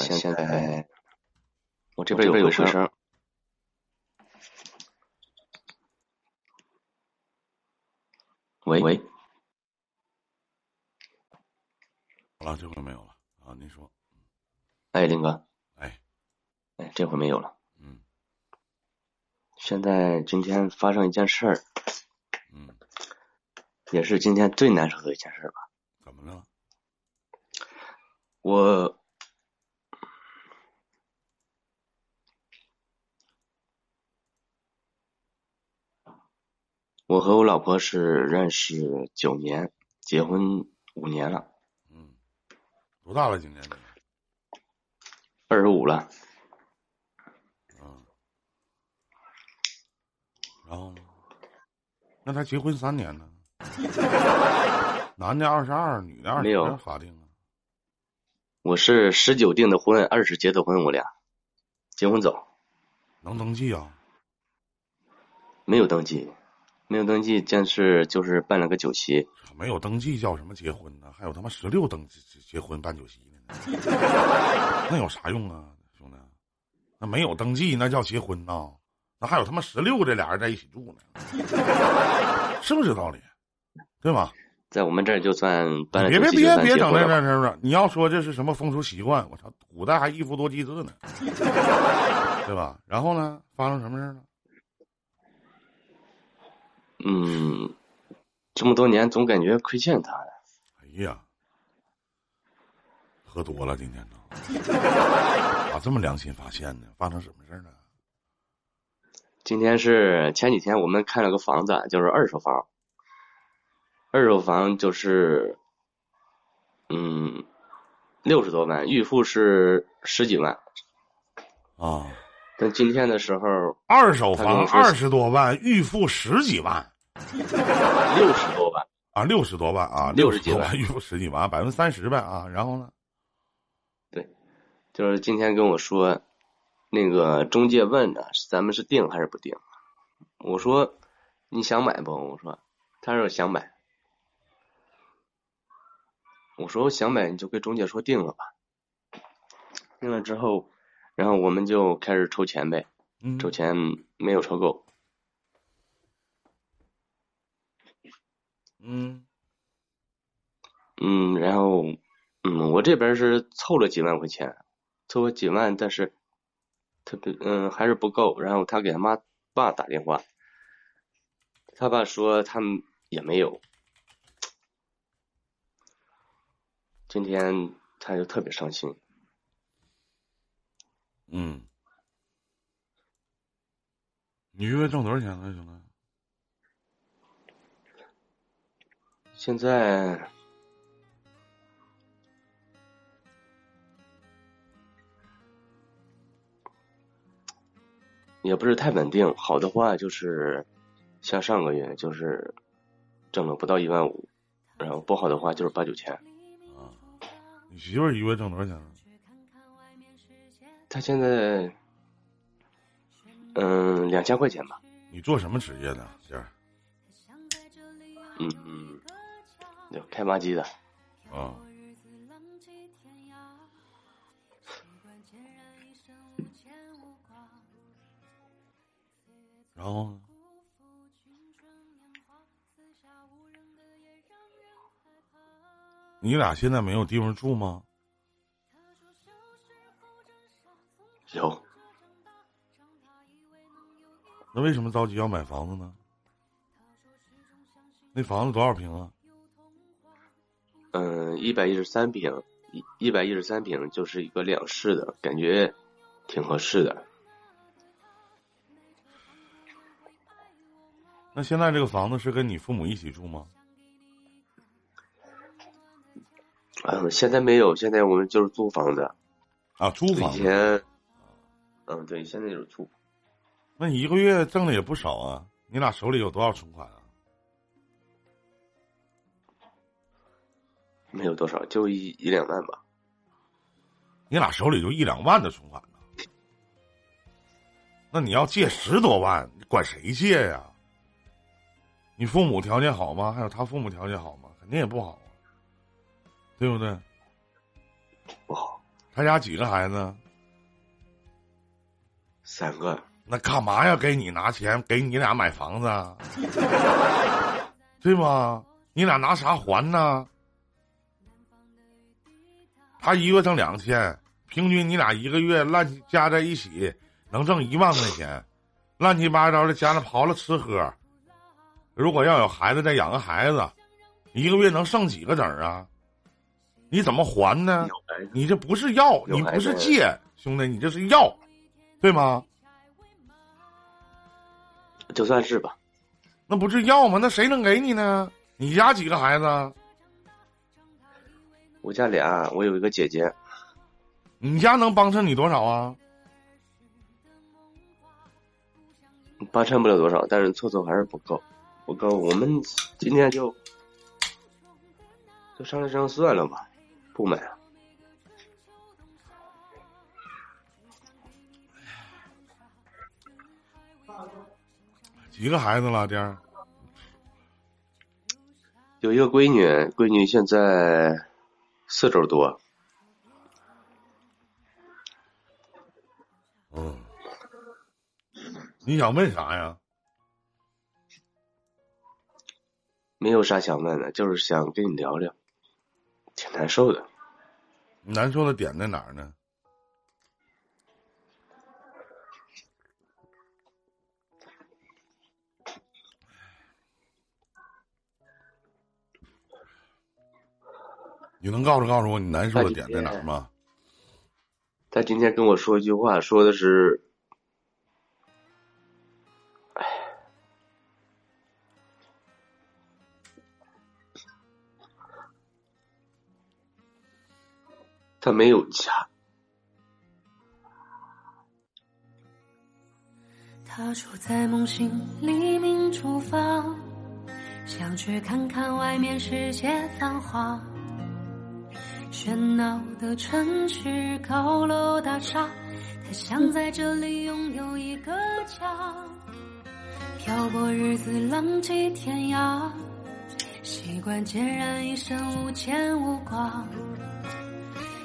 现在我这边有回声。喂喂，好了，这回没有了啊！您说，哎，林哥，哎，哎，这回没有了。嗯，现在今天发生一件事儿，嗯，也是今天最难受的一件事吧？怎么了？我。我和我老婆是认识九年，结婚五年了。嗯，多大了？今年？二十五了。嗯。然后呢？那他结婚三年呢？男的二十二，女的二十，六法定啊。我是十九订的婚，二十结的婚，我俩结婚早。能登记啊？没有登记。没有登记，但是就是办了个酒席。没有登记叫什么结婚呢？还有他妈十六登记结婚办酒席呢？那有啥用啊，兄弟？那没有登记那叫结婚呐？那还有他妈十六这俩人在一起住呢？是不是这道理？对吧？在我们这儿就算办了别别别别整这这这这！你要说这是什么风俗习惯？我操，古代还一夫多妻制呢，对吧？然后呢，发生什么事了？嗯，这么多年总感觉亏欠他呀。哎呀，喝多了今天呢？咋这么良心发现呢？发生什么事了？今天是前几天我们看了个房子，就是二手房。二手房就是，嗯，六十多万，预付是十几万。啊。等今天的时候，二手房二十多万，预付十几万，六十多万啊，六十多万啊，六十几万预付十几万，百分之三十呗啊，然后呢？对，就是今天跟我说，那个中介问的，咱们是定还是不定？我说你想买不？我说，他说想买。我说我想买，你就跟中介说定了吧。定了之后。然后我们就开始筹钱呗，筹钱没有筹够，嗯，嗯，然后嗯，我这边是凑了几万块钱，凑了几万，但是特别嗯还是不够。然后他给他妈爸打电话，他爸说他们也没有，今天他就特别伤心。嗯，你一个月挣多少钱呢，兄弟？现在也不是太稳定，好的话就是像上个月就是挣了不到一万五，然后不好的话就是八九千。啊，你媳妇儿一个月挣多少钱呢？他现在，嗯，两千块钱吧。你做什么职业的，姐儿？嗯嗯，有开挖机的。啊。然后呢？你俩现在没有地方住吗？有，那为什么着急要买房子呢？那房子多少平啊？嗯，一百一十三平，一一百一十三平就是一个两室的，感觉挺合适的。那现在这个房子是跟你父母一起住吗？嗯，现在没有，现在我们就是租房子。啊，租房。以前。嗯，对，现在就是租。那你一个月挣的也不少啊？你俩手里有多少存款啊？没有多少，就一一两万吧。你俩手里就一两万的存款呢？那你要借十多万，你管谁借呀？你父母条件好吗？还有他父母条件好吗？肯定也不好啊，对不对？不好。他家几个孩子？三个。那干嘛要给你拿钱给你俩买房子？啊？对吗？你俩拿啥还呢？他一个月挣两千，平均你俩一个月乱加在一起能挣一万块钱，乱七八糟的加上刨了吃喝。如果要有孩子再养个孩子，一个月能剩几个整啊？你怎么还呢？你这不是要，你不是借，兄弟，你这是要，对吗？就算是吧，那不是要吗？那谁能给你呢？你家几个孩子？我家俩，我有一个姐姐。你家能帮衬你多少啊？帮衬不了多少，但是凑凑还是不够，不够。我们今天就就商量商量算了吧，不买了。几个孩子了，弟儿？有一个闺女，闺女现在四周多。嗯，你想问啥呀？没有啥想问的，就是想跟你聊聊，挺难受的。难受的点在哪儿呢？你能告诉告诉我你难受的点在哪儿吗？他今天跟我说一句话，说的是：“哎，他没有家。”他住在梦醒黎明厨房，想去看看外面世界繁华。喧闹的城市，高楼大厦，他想在这里拥有一个家。漂泊日子，浪迹天涯，习惯孑然一身，无牵无挂。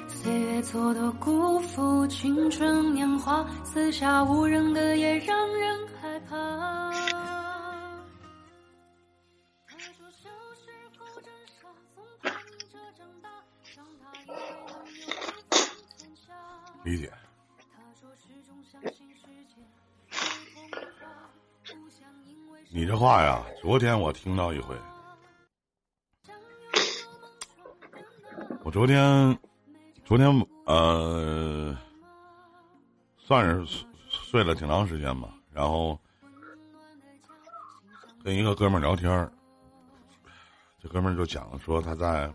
岁月蹉跎，辜负青春年华，四下无人的夜，让人害怕。理解。你这话呀，昨天我听到一回。我昨天，昨天呃，算是睡了挺长时间吧。然后跟一个哥们儿聊天儿，这哥们儿就讲说他在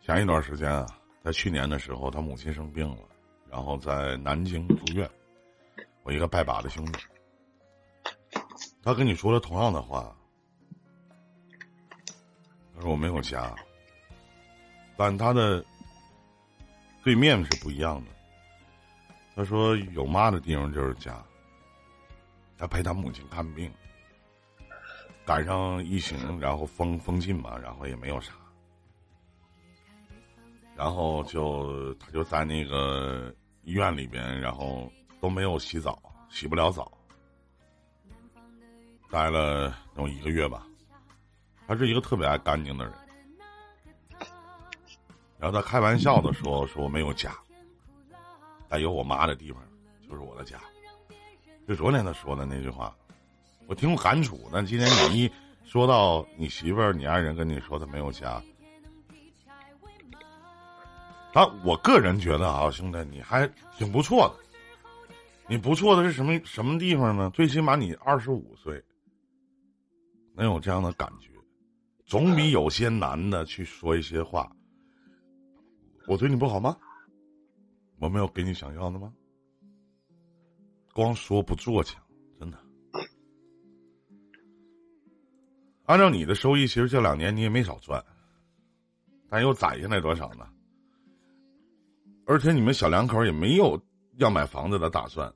前一段时间啊。在去年的时候，他母亲生病了，然后在南京住院。我一个拜把的兄弟，他跟你说了同样的话，他说我没有家，但他的对面是不一样的。他说有妈的地方就是家。他陪他母亲看病，赶上疫情，然后封封禁嘛，然后也没有啥。然后就他就在那个医院里边，然后都没有洗澡，洗不了澡，待了有一个月吧。他是一个特别爱干净的人。然后他开玩笑的说：“说我没有家，但有我妈的地方就是我的家。”就昨天他说的那句话，我挺有感触。但今天你一说到你媳妇儿、你爱人跟你说他没有家。啊，我个人觉得啊，兄弟，你还挺不错的。你不错的是什么什么地方呢？最起码你二十五岁，能有这样的感觉，总比有些男的去说一些话。我对你不好吗？我没有给你想要的吗？光说不做强，真的。按照你的收益，其实这两年你也没少赚，但又攒下来多少呢？而且你们小两口也没有要买房子的打算。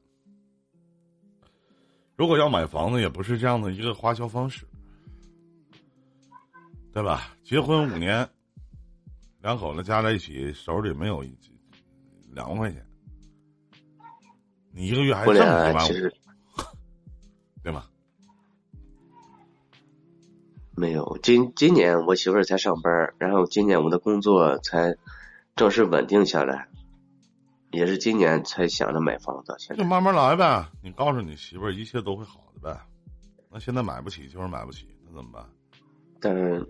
如果要买房子，也不是这样的一个花销方式，对吧？结婚五年，两口子加在一起手里没有一两万块钱，你一个月还我挣一万五，俩其实对吗？没有，今今年我媳妇儿才上班儿，然后今年我的工作才正式稳定下来，也是今年才想着买房子。现在就慢慢来呗。你告诉你媳妇儿，一切都会好的呗。那现在买不起就是买不起，那怎么办？但是，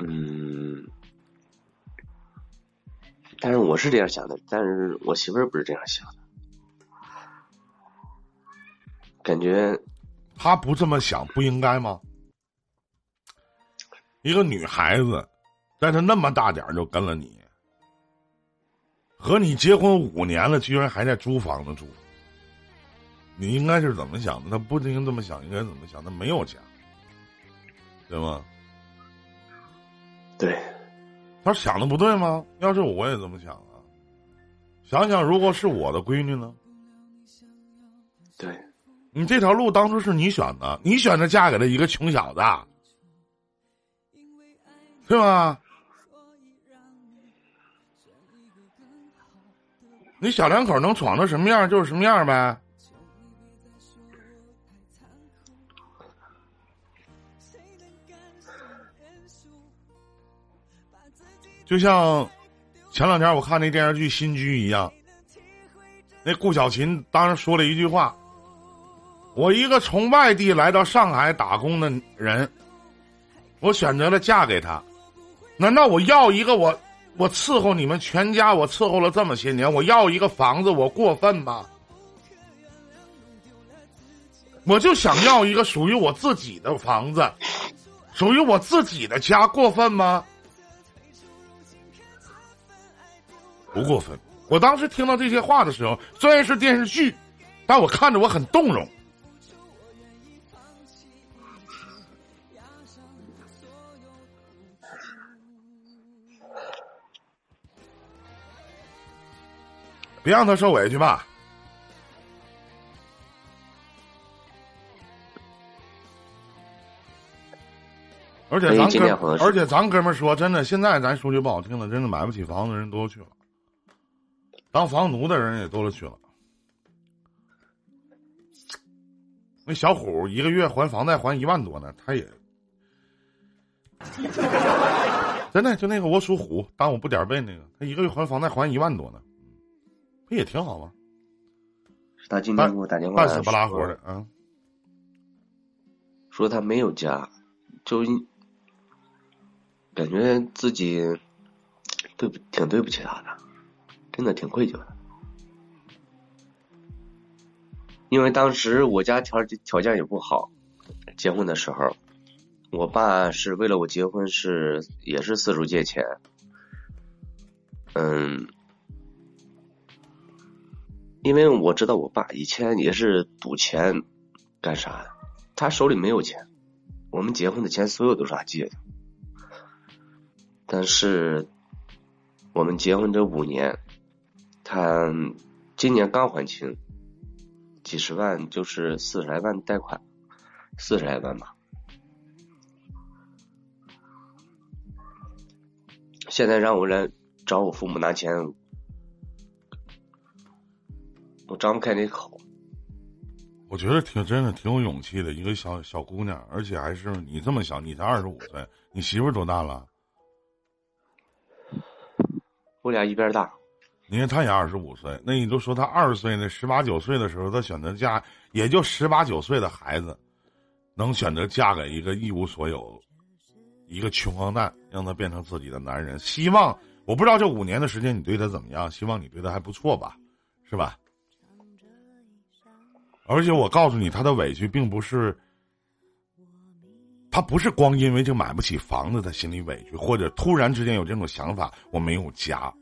嗯，但是我是这样想的，但是我媳妇儿不是这样想的，感觉她不这么想，不应该吗？一个女孩子，但是那么大点儿就跟了你，和你结婚五年了，居然还在租房子住，你应该是怎么想的？他不应该这么想，应该怎么想？他没有家，对吗？对，他想的不对吗？要是我也这么想啊。想想，如果是我的闺女呢？对，你这条路当初是你选的，你选择嫁给了一个穷小子，对吗？你小两口能闯成什么样就是什么样呗。就像前两天我看那电视剧《新居》一样，那顾小琴当时说了一句话：“我一个从外地来到上海打工的人，我选择了嫁给他。难道我要一个我我伺候你们全家，我伺候了这么些年，我要一个房子，我过分吗？我就想要一个属于我自己的房子，属于我自己的家，过分吗？”不过分。我当时听到这些话的时候，虽然是电视剧，但我看着我很动容。别让他受委屈吧。而且咱哥而且咱哥们儿说，真的，现在咱说句不好听的，真的买不起房子的人多了去了，当房奴的人也多了去了。那小虎一个月还房贷还一万多呢，他也真的就那个我属虎，当我不点儿背那个，他一个月还房贷还一万多呢，不也挺好吗？他今天给我打电话半死不拉活的说，啊！说他没有家，就一感觉自己对不挺对不起他的，真的挺愧疚的。因为当时我家条条件也不好，结婚的时候，我爸是为了我结婚是也是四处借钱，嗯，因为我知道我爸以前也是赌钱干啥的，他手里没有钱，我们结婚的钱所有都是他借的，但是我们结婚这五年，他今年刚还清。几十万就是四十来万贷款，四十来万吧。现在让我来找我父母拿钱，我张不开那口。我觉得挺真的，挺有勇气的一个小小姑娘，而且还是你这么小，你才二十五岁，你媳妇儿多大了？我俩一边大，你看她也二十五岁，那你就说她二十岁那十八九岁的时候，她选择嫁，也就十八九岁的孩子，能选择嫁给一个一无所有、一个穷光蛋，让他变成自己的男人。希望我不知道这五年的时间你对他怎么样，希望你对他还不错吧，是吧？而且我告诉你，他的委屈并不是，他不是光因为这买不起房子，他心里委屈，或者突然之间有这种想法，我没有家。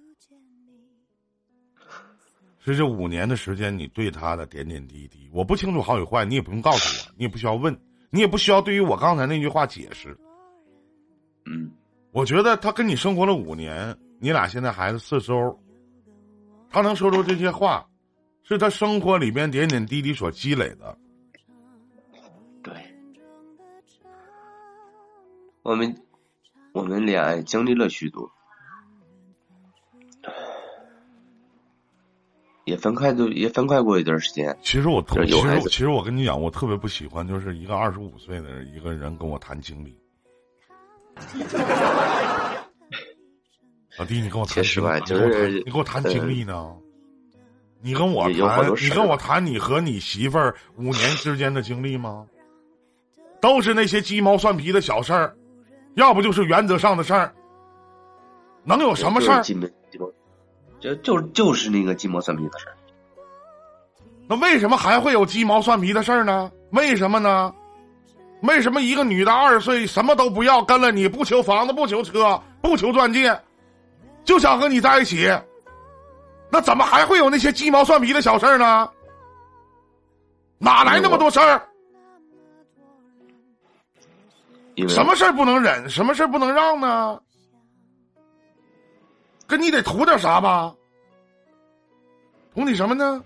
是这五年的时间，你对他的点点滴滴，我不清楚好与坏，你也不用告诉我，你也不需要问，你也不需要对于我刚才那句话解释。嗯，我觉得他跟你生活了五年，你俩现在孩子四周，他能说出这些话，是他生活里边点点滴滴所积累的。对。我们我们恋爱经历了许多，也分开都也分开过一段时间。其实我特就是其实其实我跟你讲，我特别不喜欢，就是一个二十五岁的一个人跟我谈经历。老弟，你跟我谈其实吧就是你跟我谈经历呢？你跟我谈，你跟我谈你和你媳妇儿五年之间的经历吗？都是那些鸡毛蒜皮的小事儿，要不就是原则上的事儿，能有什么事儿？就是鸡毛鸡毛，就就就是那个鸡毛蒜皮的事儿。那为什么还会有鸡毛蒜皮的事儿呢？为什么呢？为什么一个女的二十岁什么都不要，跟了你不求房子不求车不求钻戒，就想和你在一起？那怎么还会有那些鸡毛蒜皮的小事儿呢？哪来那么多事儿？什么事儿不能忍？什么事儿不能让呢？跟你得图点啥吧？图你什么呢？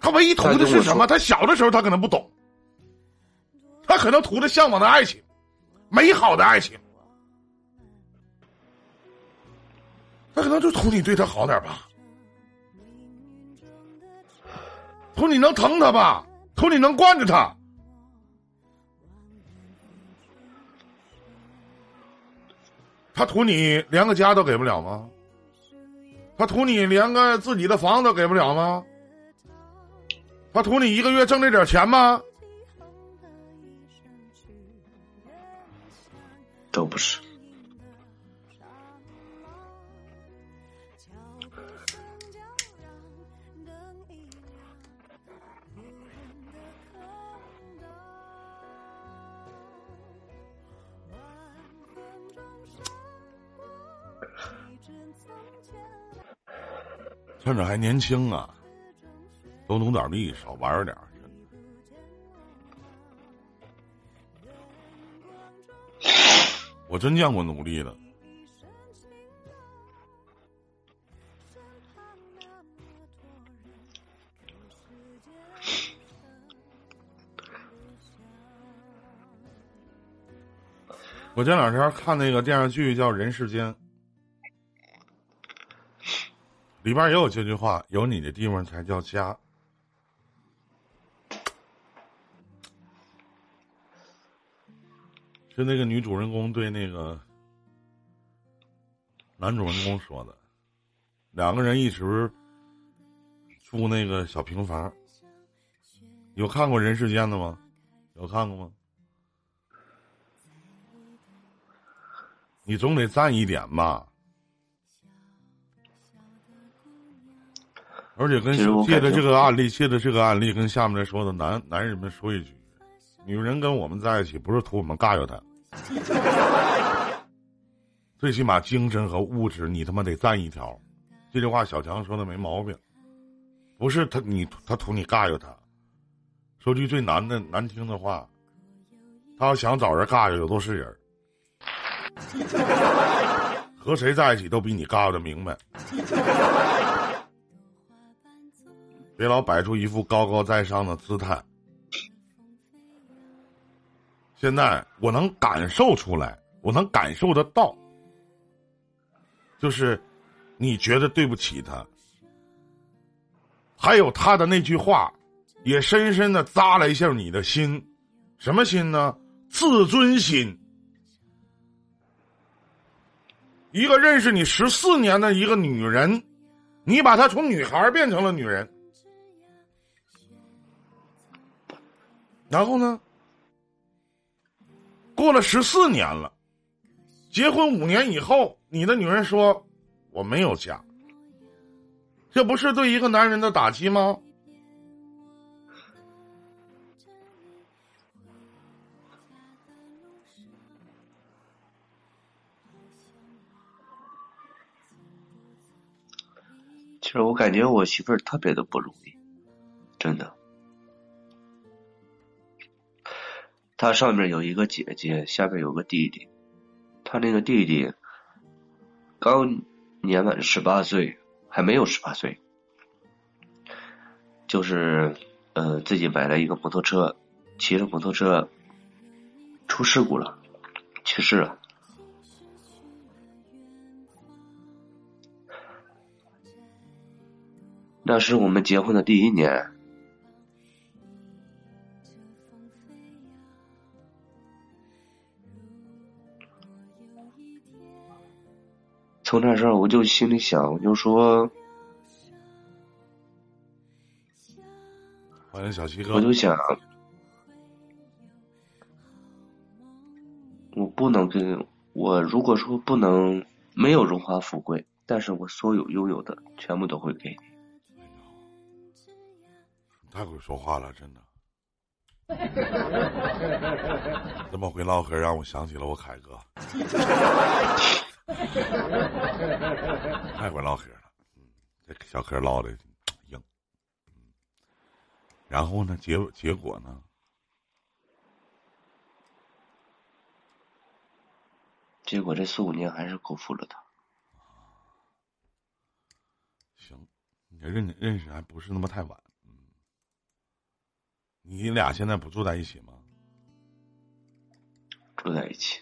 他唯一图的是什么？他小的时候他可能不懂，他可能图的向往的爱情，美好的爱情，他可能就图你对他好点吧，图你能疼他吧，图你能惯着他。他图你连个家都给不了吗？他图你连个自己的房子都给不了吗？他图你一个月挣这点钱吗？都不是。趁着还年轻啊，多努点力，少玩点儿。我真见过努力的，我这两天看那个电视剧叫《人世间》，里边也有这句话：“有你的地方才叫家。”是那个女主人公对那个男主人公说的。两个人一直住那个小平房。有看过《人世间》的吗？有看过吗？你总得赞一点吧。而且跟借着这个案例，借着这个案例，跟下面来说的男男人们说一句：女人跟我们在一起，不是图我们尬着她，最起码精神和物质你他妈得占一条。这句话小强说的没毛病，不是他你他图你尬着他。说句最难的难听的话，他要想找人尬着，有都是人。和谁在一起都比你尬悠的明白。别老摆出一副高高在上的姿态。现在我能感受出来，我能感受得到，就是你觉得对不起他，还有他的那句话，也深深的扎了一下你的心，什么心呢？自尊心。一个认识你十四年的一个女人，你把她从女孩变成了女人。然后呢？过了十四年了，结婚五年以后，你的女人说：“我没有家。”这不是对一个男人的打击吗？其实我感觉我媳妇儿特别的不容易，他上面有一个姐姐，下面有个弟弟。他那个弟弟刚年满十八岁，还没有十八岁，就是呃自己买了一个摩托车，骑着摩托车出事故了，去世了。那是我们结婚的第一年。从那时候我就心里想，我就说，欢迎小七哥。我就想，我不能跟我如果说不能没有荣华富贵，但是我所有拥有的全部都会给你。太会说话了，真的。这么会唠嗑，让我想起了我凯哥。太会唠嗑了，嗯，这小嗑唠的硬。嗯然后呢，结结果呢？结果这四五年还是辜负了他。行，你认认识还不是那么太晚。嗯你俩现在不住在一起吗？住在一起。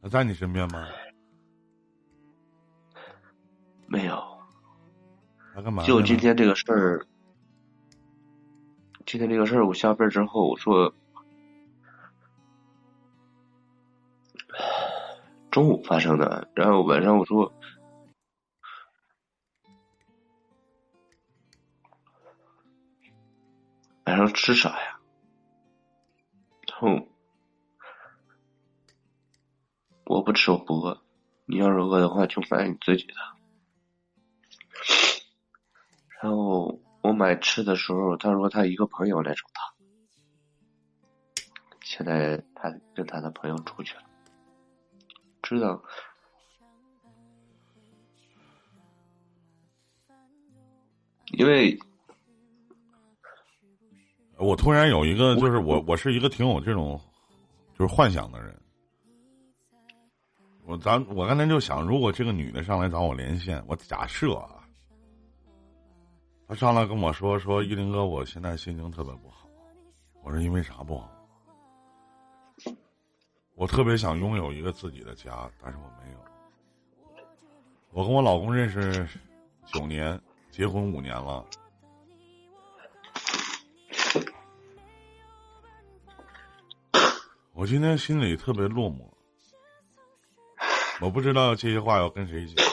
他在你身边吗？没有。他干嘛？就今天这个事儿，今天这个事儿，我下班之后我说，中午发生的，然后晚上我说。晚上吃啥呀？然后不吃，我不饿。你要是饿的话，就买你自己的。然后我买吃的时候，他说他一个朋友来找他，现在他跟他的朋友出去了。知道，因为。我突然有一个，就是我，我是一个挺有这种，就是幻想的人。我咱我刚才就想，如果这个女的上来找我连线，我假设啊，她上来跟我说说，依林哥，我现在心情特别不好。我说因为啥不好？我特别想拥有一个自己的家，但是我没有。我跟我老公认识九年，结婚五年了。我今天心里特别落寞，我不知道这些话要跟谁讲。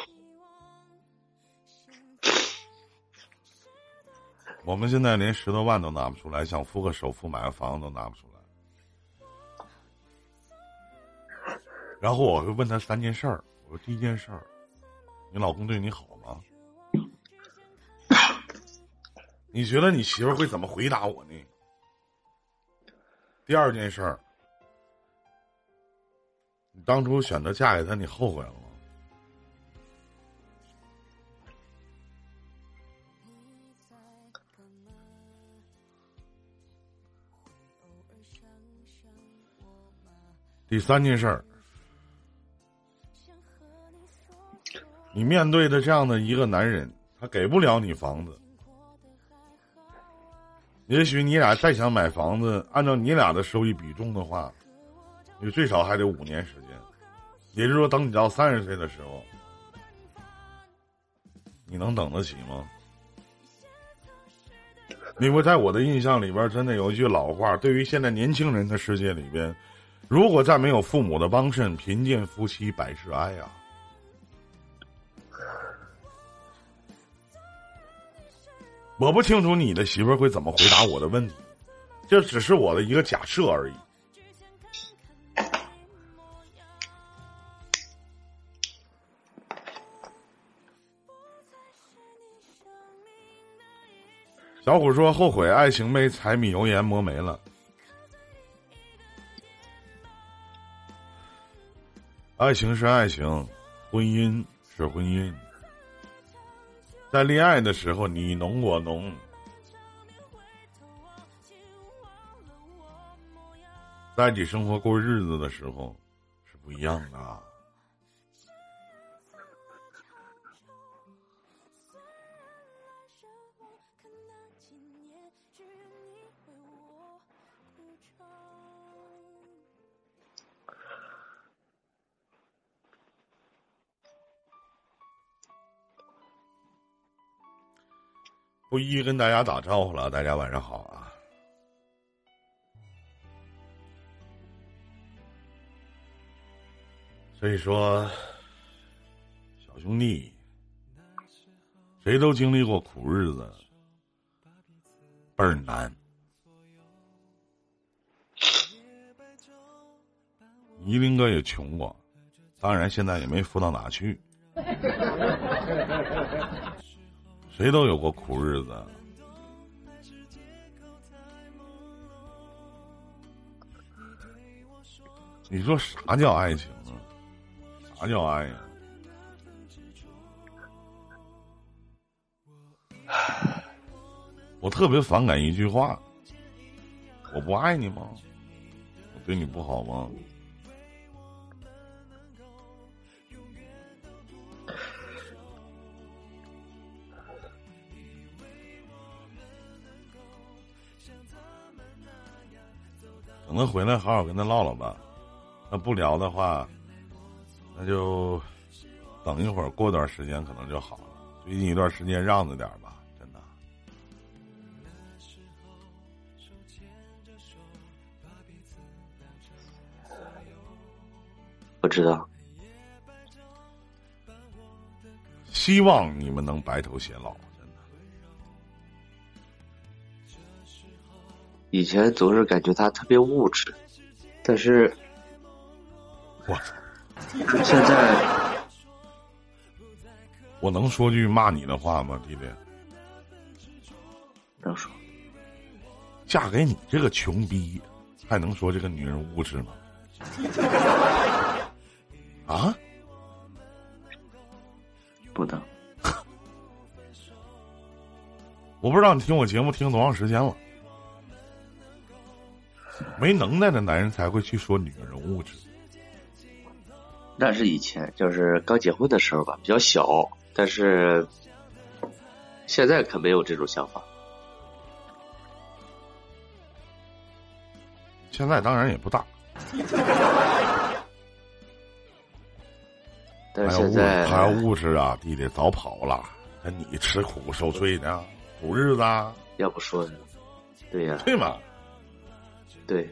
我们现在连十多万都拿不出来，想付个首付买个房子都拿不出来。然后我会问他三件事儿，我说第一件事儿，你老公对你好吗？你觉得你媳妇会怎么回答我呢？第二件事儿。你当初选择嫁给他，你后悔了吗？第三件事儿，你面对的这样的一个男人，他给不了你房子。也许你俩再想买房子，按照你俩的收益比重的话。你最少还得五年时间，也就是说，等你到三十岁的时候，你能等得起吗？因为在我的印象里边，真的有一句老话：，对于现在年轻人的世界里边，如果再没有父母的帮衬，贫贱夫妻百事哀啊。我不清楚你的媳妇儿会怎么回答我的问题，这只是我的一个假设而已。小虎说：“后悔爱情被柴米油盐磨没了，爱情是爱情，婚姻是婚姻。在恋爱的时候，你浓我浓；在一起生活过日子的时候，是不一样的。”不一一跟大家打招呼了，大家晚上好啊！所以说，小兄弟，谁都经历过苦日子，倍儿难。依林哥也穷过，当然现在也没富到哪去。谁都有过苦日子。你说啥叫爱情啊？啥叫爱呀？我特别反感一句话：我不爱你吗？我对你不好吗？等他回来，好好跟他唠唠吧。那不聊的话，那就等一会儿，过段时间可能就好了。最近一段时间让着点吧，真的。我知道，希望你们能白头偕老，以前总是感觉他特别物质，但是我！现在我能说句骂你的话吗，弟弟？能说嫁给你这个穷逼，还能说这个女人物质吗？啊？不能。我不知道你听我节目听多长时间了。没能耐的男人才会去说女人物质。那是以前，就是刚结婚的时候吧，比较小，但是现在可没有这种想法。现在当然也不大，但是现在他要物质啊，弟弟早跑了，那你吃苦受罪呢，苦日子啊，要不说，对呀、对吗？对，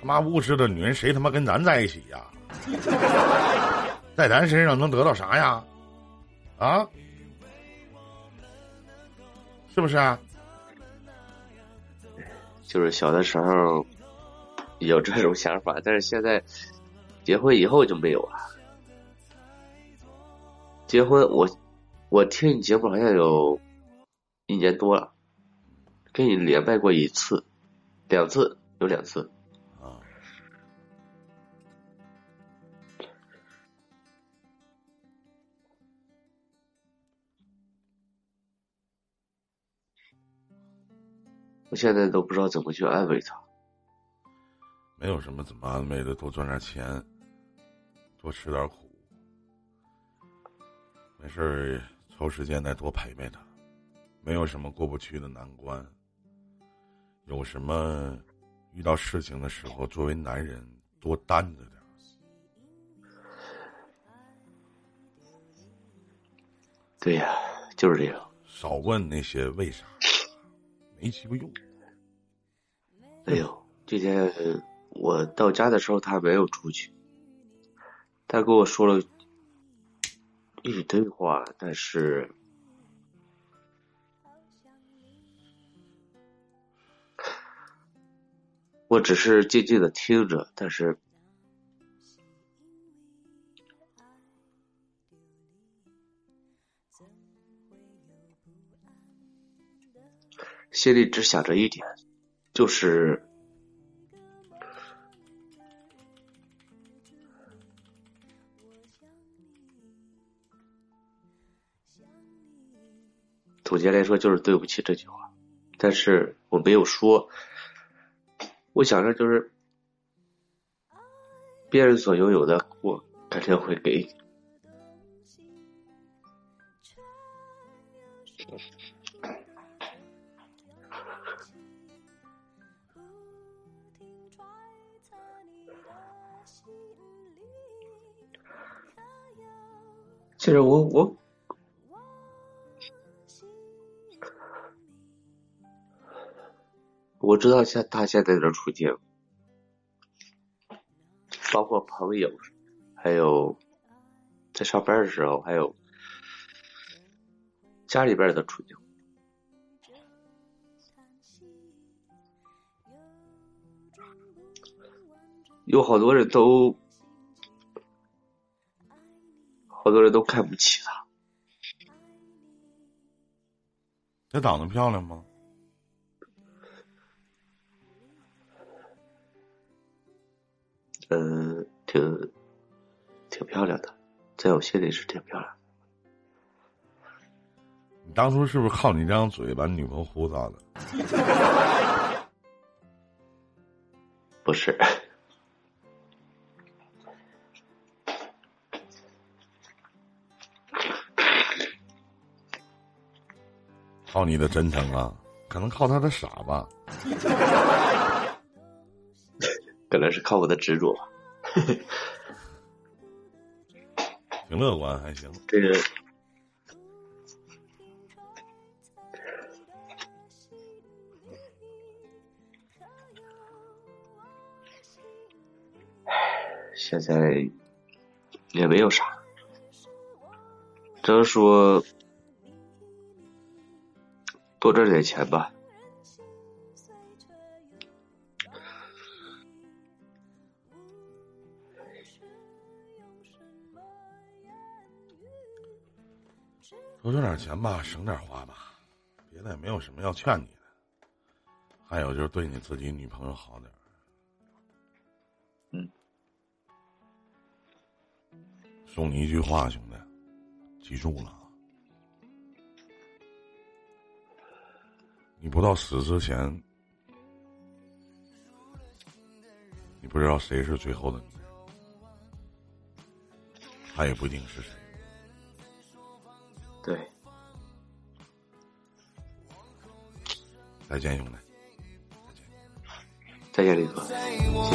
他妈物质的女人谁他妈跟咱在一起呀？在咱身上能得到啥呀？啊？是不是啊？就是小的时候有这种想法，但是现在结婚以后就没有了。结婚，我我听你节目好像有一年多了，跟你连麦过一次，两次，有两次。啊，我现在都不知道怎么去安慰他。没有什么怎么安慰的，多赚点钱，多吃点苦，没事儿抽时间再多陪陪他，没有什么过不去的难关，有什么遇到事情的时候，作为男人多担着点儿。对呀、就是这样。少问那些为啥，没鸡巴用。哎呦，今天我到家的时候，他没有出去，他跟我说了一堆话，但是我只是静静的听着，但是心里只想着一点，就是总结来说就是对不起这句话，但是我没有说。我想着就是别人所拥有的，我肯定会给你。其实我我我知道现他现在的处境，包括朋友，还有在上班的时候，还有家里边的处境。有好多人都，好多人都看不起他。他长得漂亮吗？嗯，挺挺漂亮的，在我心里是挺漂亮的。你当初是不是靠你这张嘴把你女朋友呼到的？不是，靠你的真诚啊，可能靠他的傻吧。可能是靠我的执着吧。挺乐观，还行。这个现在也没有啥，只能说多赚点钱吧。多挣点钱吧，省点花吧，别的也没有什么要劝你的。还有就是对你自己女朋友好点儿。嗯。送你一句话，兄弟，记住了。你不到死之前，你不知道谁是最后的你，他也不一定是谁。对，再见，兄弟。再见，李哥，在我